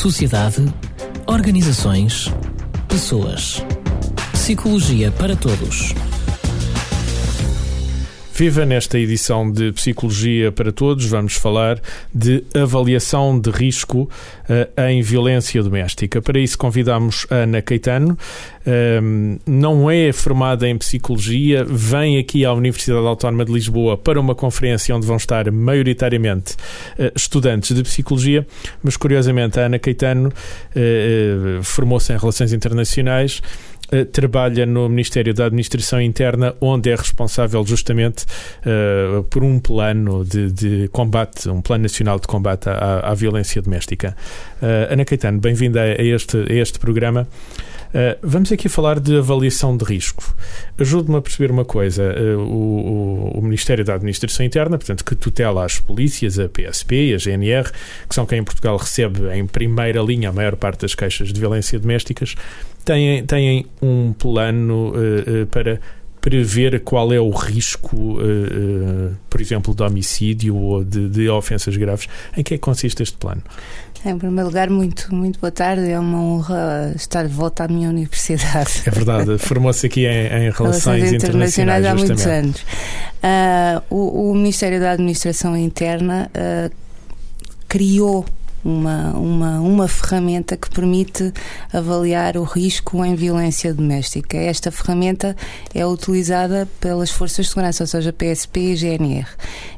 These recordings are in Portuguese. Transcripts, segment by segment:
sociedade, organizações, pessoas. Psicologia para todos. Viva nesta edição de Psicologia para Todos, vamos falar de avaliação de risco uh, em violência doméstica. Para isso convidamos a Ana Caetano, um, não é formada em Psicologia, vem aqui à Universidade Autónoma de Lisboa para uma conferência onde vão estar maioritariamente uh, estudantes de Psicologia, mas curiosamente a Ana Caetano uh, formou-se em Relações Internacionais eh, trabalha no Ministério da Administração Interna, onde é responsável justamente uh, por um plano de, de, combate, um plano nacional de combate à, à violência doméstica. Uh, Ana Caetano, bem-vinda a este, a este programa. Uh, vamos aqui falar de avaliação de risco. Ajude-me a perceber uma coisa. Uh, o, o, Ministério da Administração Interna, portanto, que tutela as polícias, a PSP e a GNR, que são quem em Portugal recebe em primeira linha a maior parte das queixas de violência domésticas, têm, têm um plano uh, para prever qual é o risco, uh, uh, por exemplo, de homicídio ou de, de, ofensas graves. Em que é que consiste este plano? Em primeiro lugar, muito, muito boa tarde. É uma honra estar de volta à minha universidade. É verdade, formou-se aqui em, em Relações, Internacionais, há muitos anos. Uh, o, o, Ministério da Administração Interna criou uma, uma, uma ferramenta que permite avaliar o risco em violência doméstica. Esta ferramenta é utilizada pelas Forças de Segurança, ou seja, PSP e GNR.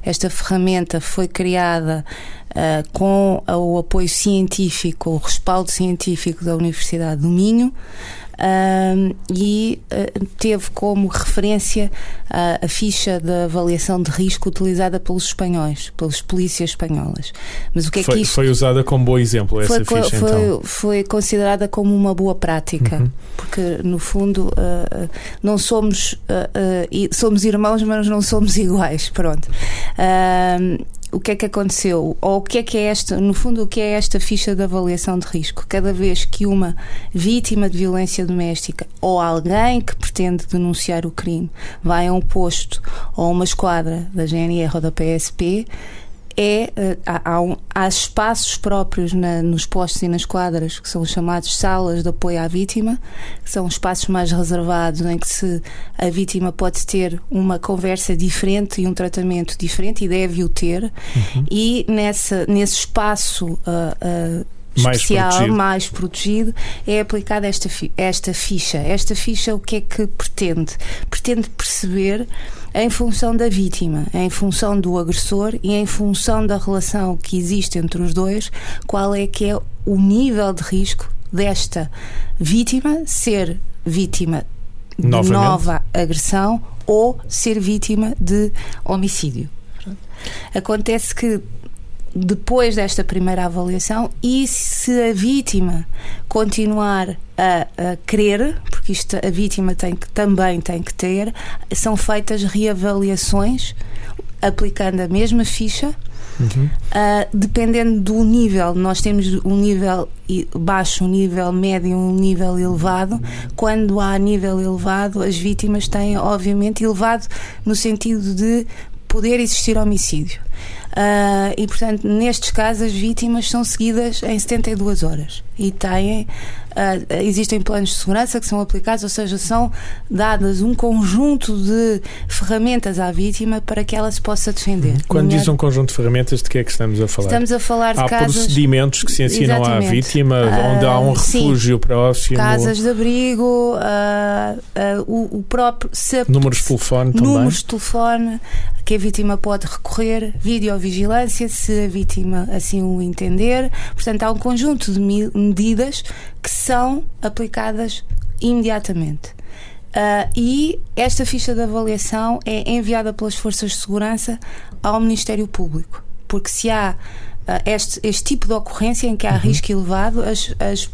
Esta ferramenta foi criada uh, com o apoio científico, o respaldo científico da Universidade do Minho e uh, teve como referência uh, a ficha de avaliação de risco utilizada pelos espanhóis, pelas polícias espanholas. Mas o que é foi, que isto... Foi usada como bom exemplo essa foi, ficha, foi, então? Foi considerada como uma boa prática, uhum. porque no fundo uh, não somos, somos irmãos, mas não somos iguais, pronto o que é que aconteceu? Ou o que é que é esta, no fundo, o que é esta ficha de avaliação de risco? Cada vez que uma vítima de violência doméstica ou alguém que pretende denunciar o crime vai a um posto ou a uma esquadra da GNR ou da PSP, é, eh, há, há, há espaços próprios na, nos postos e nas quadras que são chamados salas de apoio à vítima, que são espaços mais reservados em que se a vítima pode ter uma conversa diferente e um tratamento diferente e deve o ter, uhum. e nessa, nesse espaço uh, uh, especial, mais protegido. mais protegido, é aplicada esta, esta ficha. Esta ficha o que é que pretende? Pretende perceber em função da vítima, em função do agressor e em função da relação que existe entre os dois, qual é que é o nível de risco desta vítima ser vítima de Novamente. nova agressão ou ser vítima de homicídio. Acontece que depois desta primeira avaliação e se a vítima continuar a, a querer, porque isto a vítima tem que, também tem que ter, são feitas reavaliações aplicando a mesma ficha. Uhum. Uh, dependendo do nível, nós temos um nível baixo, um nível médio, um nível elevado. Quando há nível elevado, as vítimas têm, obviamente, elevado no sentido de poder existir homicídio. Uh, e, portanto, nestes casos, as vítimas são seguidas em 72 horas. E têm Uh, existem planos de segurança que são aplicados, ou seja, são dadas um conjunto de ferramentas à vítima para que ela se possa defender. Quando diz um conjunto de ferramentas, de que é que estamos a falar? Estamos a falar de há casas... procedimentos que se ensinam Exatamente. à vítima, uh, onde há um refúgio sim. próximo. Casas de abrigo, uh, o, o, próprio. números de telefone também. Números de telefone que a vítima pode recorrer, videovigilância, se a vítima assim o entender. Portanto, há um conjunto de medidas que são aplicadas imediatamente. Uh, e esta ficha de avaliação é enviada pelas forças de segurança ao Ministério Público, porque se há uh, este, este, tipo de ocorrência em que há uhum. risco elevado, as, as,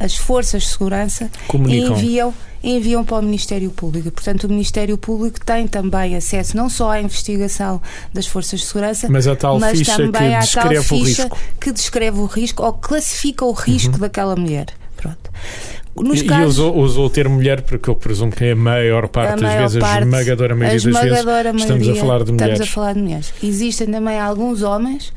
as forças de segurança Comunicam. enviam enviam para o Ministério Público. Portanto, o Ministério Público tem também acesso não só à investigação das forças de segurança, mas, a tal mas ficha também à tal ficha que descreve o risco ou classifica o risco uhum. daquela mulher. Pronto. Nos e, casos, usou, usou, o termo mulher porque eu presumo que é a maior parte a das maior vezes, parte, a esmagadora maioria das vezes, estamos a falar de mulheres. Estamos a falar de mulheres. Existem também alguns homens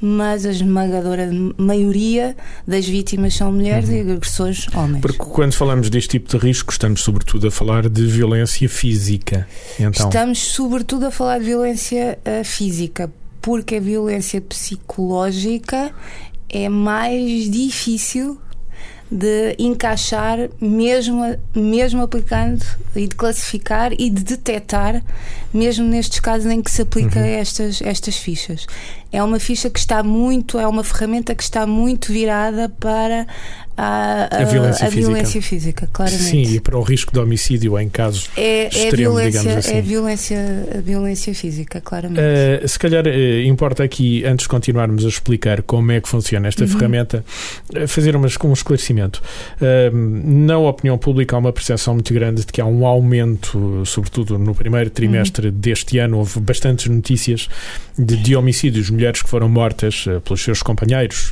mas a esmagadora maioria das vítimas são mulheres uhum. e agressores homens. Porque quando falamos deste tipo de risco, estamos sobretudo a falar de violência física. Então... Estamos sobretudo a falar de violência uh, física, porque a violência psicológica é mais difícil de encaixar, mesmo, mesmo aplicando e de classificar e de detectar, mesmo nestes casos em que se aplica uhum. estas, estas fichas. É uma ficha que está muito, é uma ferramenta que está muito virada para a, a, a, violência, a física. violência, física. claramente. Sim, e para o risco de homicídio em casos é, extremos, é digamos assim. É violência, a violência física, claramente. Uh, se calhar uh, importa aqui, antes de continuarmos a explicar como é que funciona esta uhum. ferramenta, uh, fazer umas, um esclarecimento. na opinião pública há uma percepção muito grande de que há um aumento, sobretudo no primeiro trimestre uhum. deste ano, houve bastantes notícias de, de homicídios, mulheres que foram mortas pelos seus companheiros,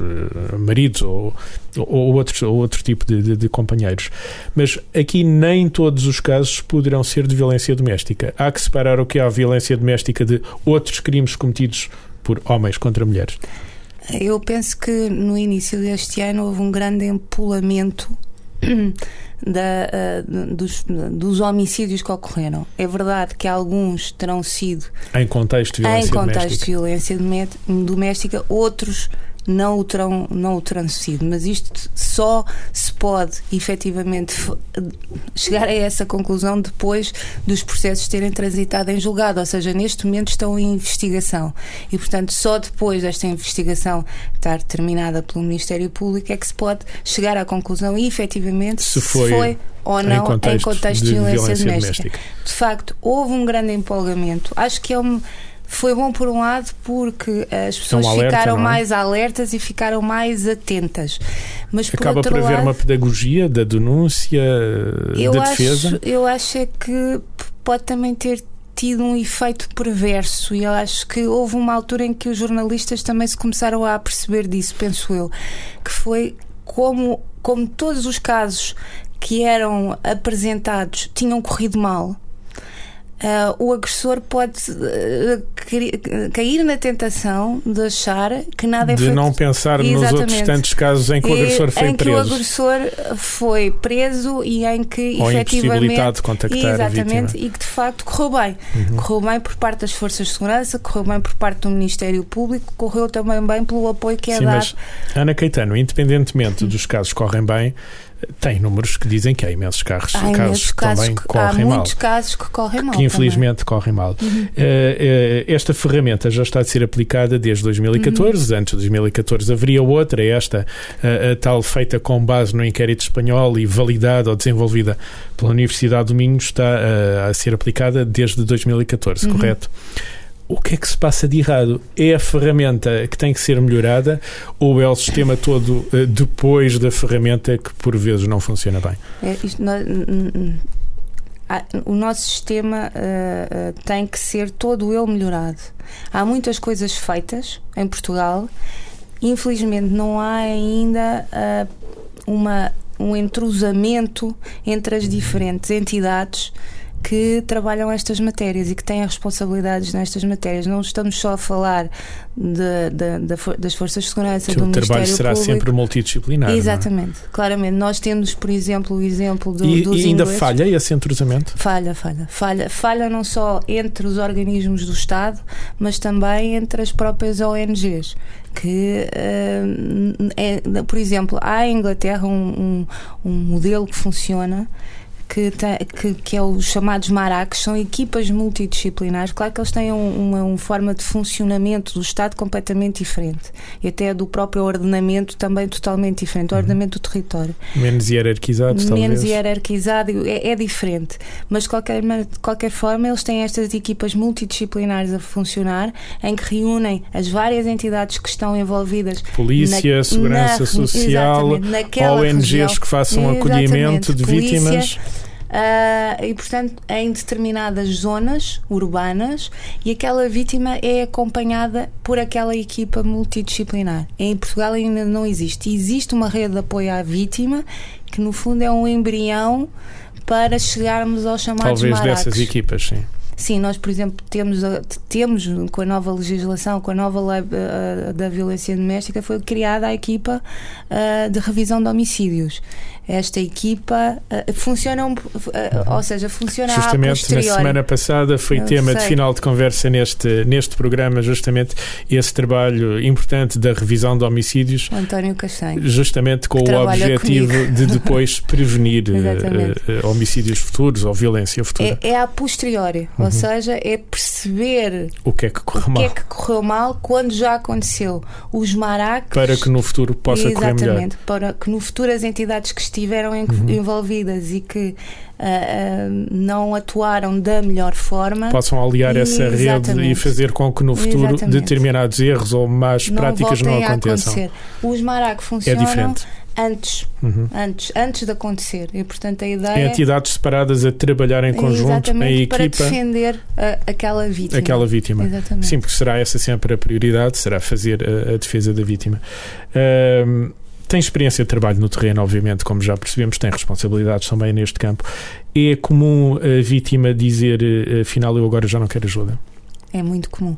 maridos ou, ou outros ou outro tipo de, de, de, companheiros. Mas aqui nem todos os casos poderão ser de violência doméstica. Há que separar o que é a violência doméstica de outros crimes cometidos por homens contra mulheres. Eu penso que no início deste ano houve um grande empolamento da, uh, dos, dos, homicídios que ocorreram. É verdade que alguns terão sido em contexto de violência, em contexto doméstica. De violência doméstica, outros não o terão, não o terão sido. Mas isto só se pode efetivamente chegar a essa conclusão depois dos processos terem transitado em julgado, ou seja, neste momento estão em investigação. E, portanto, só depois desta investigação estar terminada pelo Ministério Público é que se pode chegar à conclusão e efetivamente se foi, se foi ou não em contexto, em contexto de, de, violência, violência doméstica. doméstica. De facto, houve um grande empolgamento. Acho que é um foi bom por um lado porque as pessoas alerta, ficaram é? mais alertas e ficaram mais atentas. Mas por Acaba por haver lado, uma pedagogia da denúncia, da acho, defesa? Eu acho que pode também ter tido um efeito perverso e eu acho que houve uma altura em que os jornalistas também se começaram a perceber disso, penso eu, que foi como, como todos os casos que eram apresentados tinham corrido mal Uh, o agressor pode uh, cair na tentação de achar que nada é de feito. De não pensar Exatamente. nos outros tantos casos em que o agressor foi preso. Em que o agressor foi preso e em que Ou efetivamente. de contactar exatamente, e que de facto correu bem. Uhum. Correu bem por parte das forças de segurança, correu bem por parte do Ministério Público, correu também bem pelo apoio que é Sim, dado. Mas, Ana Caetano, independentemente dos casos que correm bem, tem números que dizem que há imensos carros, há casos, que também que, correm mal. Há muitos casos que correm mal. Que infelizmente também. correm mal. Uhum. Uh, esta ferramenta já está a ser aplicada desde 2014. Uhum. Antes de 2014 haveria outra, esta, uh, a tal feita com base no inquérito espanhol e validada ou desenvolvida pela Universidade do Minho, está a ser aplicada desde 2014, uhum. correto? O que é que se passa de errado? É a ferramenta que tem que ser melhorada ou é o sistema todo uh, depois da ferramenta que por vezes não funciona bem? É, isto, o nosso sistema uh, uh, tem que ser todo ele melhorado. Há muitas coisas feitas em Portugal, infelizmente não há ainda uma, um entrosamento entre as diferentes entidades que trabalham estas matérias e que têm responsabilidades nestas matérias. Não estamos só a falar de, de, de, das forças de segurança que do o trabalho será Público. sempre multidisciplinar. É? Exatamente, é? claramente. Nós temos, por exemplo, o exemplo do, e, dos e ainda ingleses. falha esse entrosamento? Falha, falha, falha. Falha não só entre os organismos do Estado, mas também entre as próprias ONGs que, uh, é, por exemplo, há em Inglaterra um, um, um modelo que funciona que, que, que, é os chamados MARACs, são equipas multidisciplinares. Claro que eles têm uma, uma, forma de funcionamento do Estado completamente diferente e até do próprio ordenamento também totalmente diferente, o uhum. ordenamento do território. Menos hierarquizado, Menos talvez. hierarquizado, é, é, diferente. Mas de qualquer, de qualquer forma, eles têm estas equipas multidisciplinares a funcionar em que reúnem as várias entidades que estão envolvidas. Polícia, na, Segurança na, Social, ONGs região. que façam acolhimento de Polícia, vítimas. Uh, e, portanto, em determinadas zonas urbanas e aquela vítima é acompanhada por aquela equipa multidisciplinar. Em Portugal ainda não existe. Existe uma rede de apoio à vítima que, no fundo, é um embrião para chegarmos aos chamados Talvez maracos. dessas equipas, sim. Sim, nós, por exemplo, temos, temos com a nova legislação, com a nova lei uh, da violência doméstica, foi criada a equipa uh, de revisão de homicídios. Esta equipa uh, funciona, uhum. ou seja, funciona Justamente na semana passada foi Eu tema sei. de final de conversa neste, neste programa, justamente esse trabalho importante da revisão de homicídios. António Castanho. Justamente com o objetivo comigo. de depois prevenir homicídios futuros ou violência futura. É, é a posteriori, uhum. ou seja, é perceber o que é que correu mal. que é que correu mal quando já aconteceu. Os maracos. Para que no futuro possa correr melhor. Exatamente, para que no futuro as entidades que estiveram uhum. envolvidas e que Uh, uh, não atuaram da melhor forma. Possam aliar e, essa rede e fazer com que no futuro exatamente. determinados erros ou más não práticas não aconteçam. Os maracos é funcionam. É diferente antes, uhum. antes, antes de acontecer. E portanto a ideia é entidades separadas a trabalhar em conjunto, em equipa, para defender a, aquela vítima. Aquela vítima. Exatamente. Sim, porque será essa sempre a prioridade, será fazer a, a defesa da vítima. Um, tem experiência de trabalho no terreno, obviamente, como já percebemos, tem responsabilidades também neste campo. É comum a vítima dizer, eh, afinal, eu agora já não quero ajuda? É muito comum.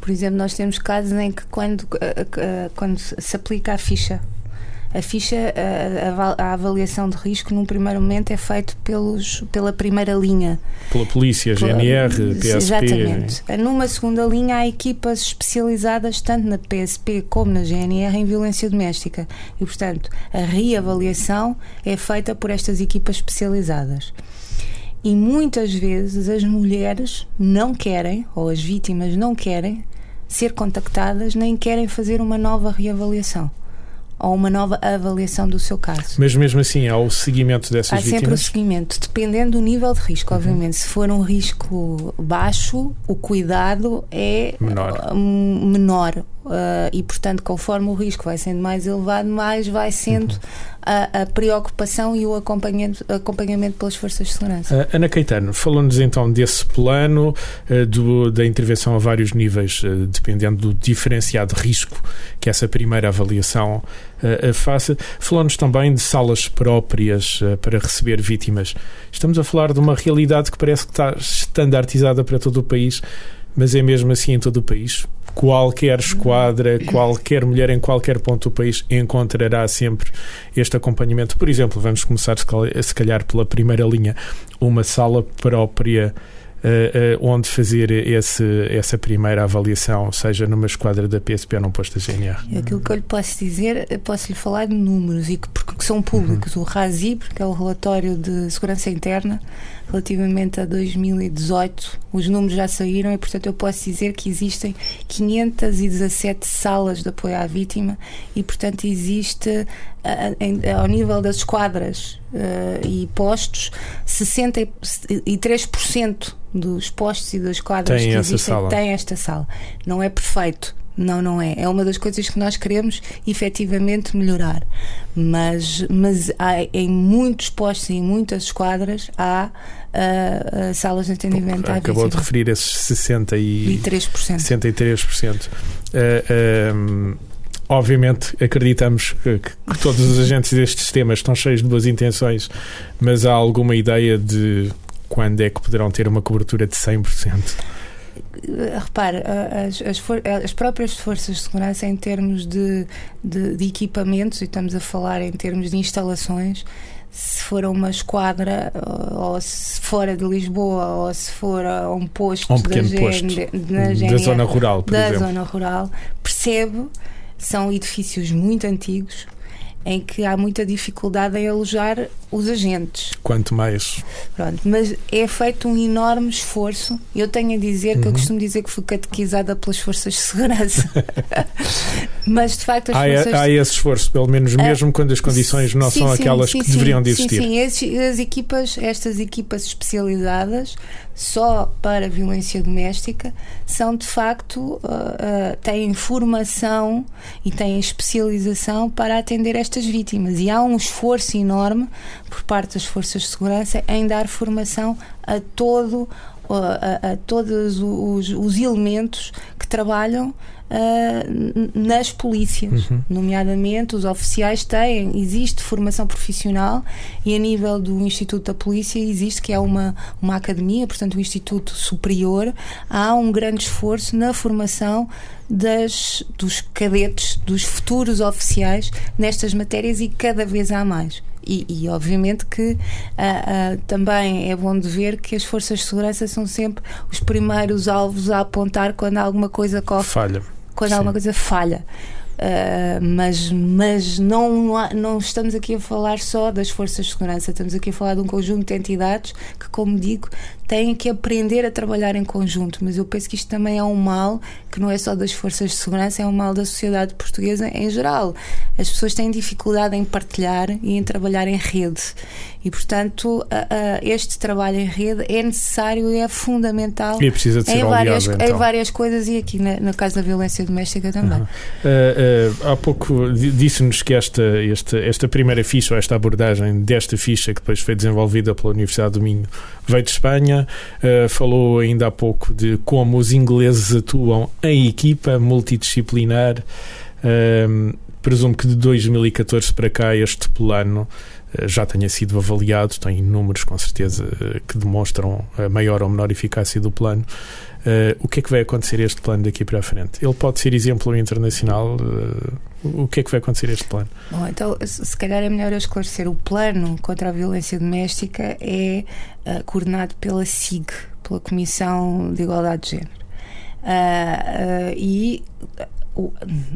Por exemplo, nós temos casos em que quando, quando se aplica a ficha a ficha, a, a, avaliação de risco, num primeiro momento, é feito pelos, pela primeira linha. Pela polícia, GNR, PSP. Exatamente. Numa segunda linha, há equipas especializadas, tanto na PSP como na GNR, em violência doméstica. E, portanto, a reavaliação é feita por estas equipas especializadas. E muitas vezes as mulheres não querem, ou as vítimas não querem, ser contactadas, nem querem fazer uma nova reavaliação ou uma nova avaliação do seu caso. Mas mesmo assim, há o seguimento dessas há vítimas? Há sempre o seguimento, dependendo do nível de risco, uhum. obviamente. Se for um risco baixo, o cuidado é menor. Uh, menor. Uh, e, portanto, conforme o risco vai sendo mais elevado, mais vai sendo uhum. a, a, preocupação e o acompanhamento, acompanhamento pelas forças de segurança. Uh, Ana Caetano, falou-nos então desse plano uh, do, da intervenção a vários níveis, dependendo do diferenciado risco que essa primeira avaliação faça. Falou-nos também de salas próprias para receber vítimas. Estamos a falar de uma realidade que parece que está estandardizada para todo o país, mas é mesmo assim em todo o país qualquer esquadra, qualquer mulher em qualquer ponto do país encontrará sempre este acompanhamento. Por exemplo, vamos começar se calhar pela primeira linha, uma sala própria onde fazer esse, essa primeira avaliação, seja numa esquadra da PSP ou num posto da GNR? Aquilo que eu lhe posso dizer, posso lhe falar de números, e que, porque são públicos. Uhum. O RASI, que é o relatório de segurança interna, relativamente a 2018, os números já saíram e, portanto, eu posso dizer que existem 517 salas de apoio à vítima e, portanto, existe ao nível das esquadras uh, e postos, 63% dos postos e das esquadras tem que existem têm esta sala. Não é perfeito, não, não é. É uma das coisas que nós queremos efetivamente melhorar. Mas, mas há, em muitos postos e em muitas esquadras há uh, uh, salas de atendimento à Acabou de referir esses 60 e, 63%. 63%. Uh, um, obviamente acreditamos que, que, todos os agentes destes sistemas estão cheios de boas intenções, mas há alguma ideia de quando é que poderão ter uma cobertura de 100%? repare, as, as, for, as, próprias forças de segurança, em termos de, de, de, equipamentos, e estamos a falar em termos de instalações, se for uma esquadra, ou se fora de Lisboa, ou se for a um posto, um pequeno da, posto GN, da zona rural, por da exemplo. zona rural, percebe, são edifícios muito antigos, em que há muita dificuldade em alojar os agentes. Quanto mais. Pronto, mas é feito um enorme esforço. Eu tenho a dizer uhum. que eu uhum. costumo dizer que fui catequizada pelas forças de segurança. mas de facto as há, forças. Há esse esforço, pelo menos, mesmo quando as condições não sim, são sim, aquelas sim, que deveriam de existir. Sim, sim. as equipas, estas equipas especializadas só para violência doméstica são de facto uh, uh, têm formação e têm especialização para atender estas vítimas. E há um esforço enorme por parte das forças de segurança em dar formação a todo a, a todos os, os elementos que trabalham Uh, nas polícias, uhum. nomeadamente os oficiais têm, existe formação profissional e a nível do Instituto da Polícia existe que é uma, uma academia, portanto, um Instituto Superior, há um grande esforço na formação das, dos cadetes, dos futuros oficiais nestas matérias e cada vez há mais. E, e, obviamente que uh, uh, também é bom de ver que as forças de segurança são sempre os primeiros alvos a apontar quando alguma coisa corre. Falha. Quando Sim. alguma coisa falha. Uh, mas mas não, não estamos aqui a falar só das forças de segurança, estamos aqui a falar de um conjunto de entidades que, como digo, têm que aprender a trabalhar em conjunto. Mas eu penso que isto também é um mal que não é só das forças de segurança, é um mal da sociedade portuguesa em geral. As pessoas têm dificuldade em partilhar e em trabalhar em rede. E, portanto, este trabalho em rede é necessário e é fundamental e precisa de ser em, várias, então. em várias coisas e aqui no caso da violência doméstica também. Uhum. Uh, uh, há pouco disse-nos que esta, esta, esta primeira ficha, ou esta abordagem desta ficha que depois foi desenvolvida pela Universidade do Minho, veio de Espanha. Uh, falou ainda há pouco de como os ingleses atuam em equipa multidisciplinar. presumo que de 2014 para cá este plano eh, já tenha sido avaliado, tem números com certeza eh, que demonstram a maior ou menor eficácia do plano. Uh, o que é que vai acontecer este plano daqui para a frente? Ele pode ser exemplo internacional? Uh, o que é que vai acontecer este plano? Bom, então, se calhar é melhor eu esclarecer. O plano contra a violência doméstica é uh, coordenado pela SIG, pela Comissão de Igualdade de Género. e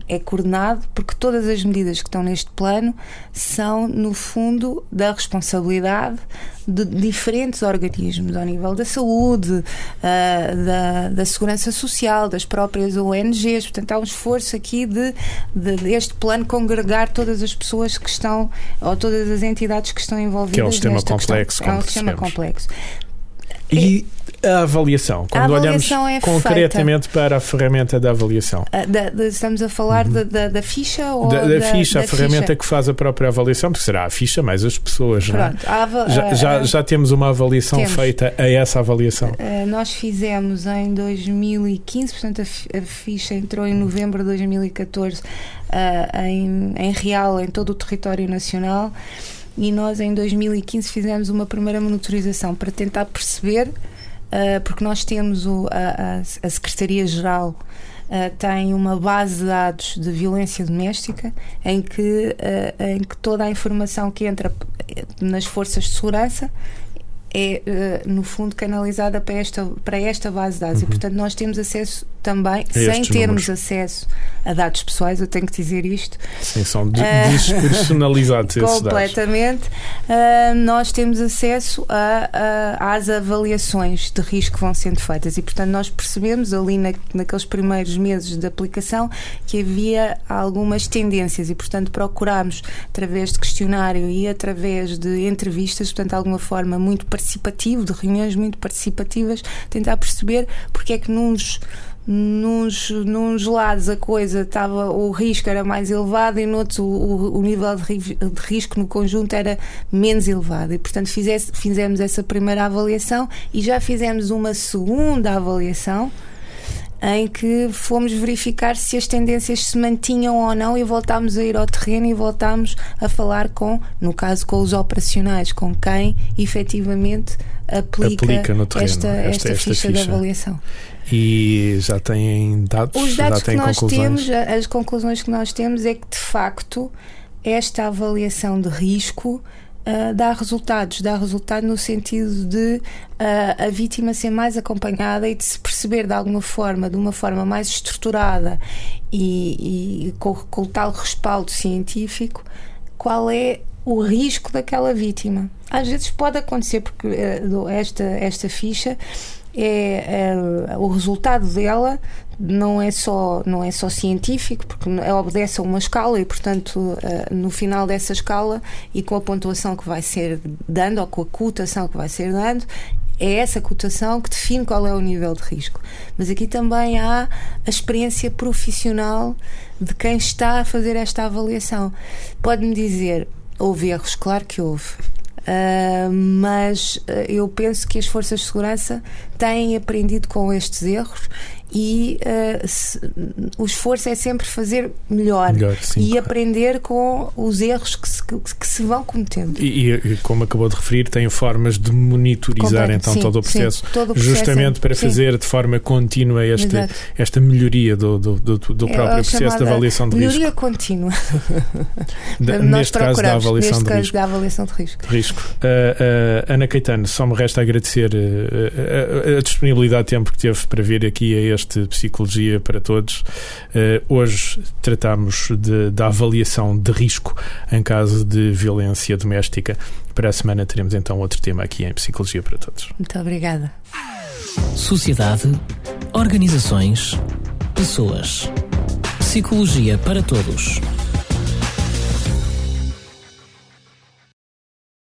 é coordenado porque todas as medidas que estão neste plano são, no fundo, da responsabilidade de diferentes organismos, ao nível da saúde, uh, da, da segurança social, das próprias ONGs. Portanto, há um esforço aqui de, de, deste plano congregar todas as pessoas que estão, ou todas as entidades que estão envolvidas. Que é um sistema complexo. É um sistema complexo. E a avaliação, quando a avaliação olhamos é concretamente feita. para a ferramenta da avaliação. Ah, da, da, estamos a falar uhum. da, da, ficha ou da, ficha, a ferramenta ficha? que faz a própria avaliação, porque será a ficha mais as pessoas, Pronto, não é? já, já, já, temos uma avaliação temos. feita a essa avaliação. Uh, nós fizemos em 2015, portanto a, ficha entrou em novembro de 2014 uh, em, em real em todo o território nacional e nós em 2015 fizemos uma primeira monitorização para tentar perceber uh, porque nós temos o, a, a Secretaria-Geral Uh, tem uma base de dados de violência doméstica em que, uh, em que toda a informação que entra nas forças de segurança é, uh, no fundo, canalizada para esta, para esta base de dados. Uhum. E, portanto, nós temos acesso também, sem termos números. acesso a dados pessoais, eu tenho que dizer isto. Sim, são uh, despersonalizados esses Completamente. Uh, nós temos acesso a, a, às avaliações de risco que vão sendo feitas e, portanto, nós percebemos ali na, naqueles primeiros meses de aplicação que havia algumas tendências e, portanto, procurámos, através de questionário e através de entrevistas, portanto, de alguma forma muito participativo, de reuniões muito participativas, tentar perceber porque é que nos nos, nos lados a coisa estava o risco era mais elevado e noutros o, o, o nível de, de, risco no conjunto era menos elevado. E portanto fizesse, fizemos essa primeira avaliação e já fizemos uma segunda avaliação em que fomos verificar se as tendências se mantinham ou não e voltámos a ir ao terreno e voltámos a falar com, no caso, com os operacionais, com quem efetivamente aplica, aplica terreno, esta, esta, esta, esta, ficha, de avaliação. E já têm dados? Os dados já têm que nós conclusões? temos, as conclusões que nós temos é que de facto esta avaliação de risco uh, dá resultados. Dá resultado no sentido de uh, a vítima ser mais acompanhada e de se perceber de alguma forma, de uma forma mais estruturada e, e com, com tal respaldo científico, qual é o risco daquela vítima. Às vezes pode acontecer, porque uh, esta, esta ficha é, é, o resultado dela não é só não é só científico porque obedece a uma escala e portanto eh, no final dessa escala e com a pontuação que vai ser dando ou com a cotação que vai ser dando é essa cotação que define qual é o nível de risco. Mas aqui também há a experiência profissional de quem está a fazer esta avaliação. Pode-me dizer, houve erros? Claro que houve. Uh, mas uh, eu penso que as forças de segurança têm aprendido com estes erros e uh, se, o esforço é sempre fazer melhor, melhor sim, e claro. aprender com os erros que se, que, se vão cometendo. E, e, como acabou de referir, tem formas de monitorizar Completo, então sim, todo, o processo, sim, todo o processo, justamente para sim. fazer de forma contínua esta, Exato. esta melhoria do, do, do, do É próprio a processo de avaliação de melhoria risco. contínua. Da- neste caso da avaliação neste de caso risco. da avaliação de risco. risco. Uh, uh, Ana Caetano, só me resta agradecer uh, a, a, a disponibilidade de tempo que teve para vir aqui a este Psicologia para Todos. Uh, hoje tratamos de, da avaliação de risco em caso de violência doméstica. Para a semana teremos então outro tema aqui em Psicologia para Todos. Muito obrigada. Sociedade, organizações, pessoas. Psicologia para todos.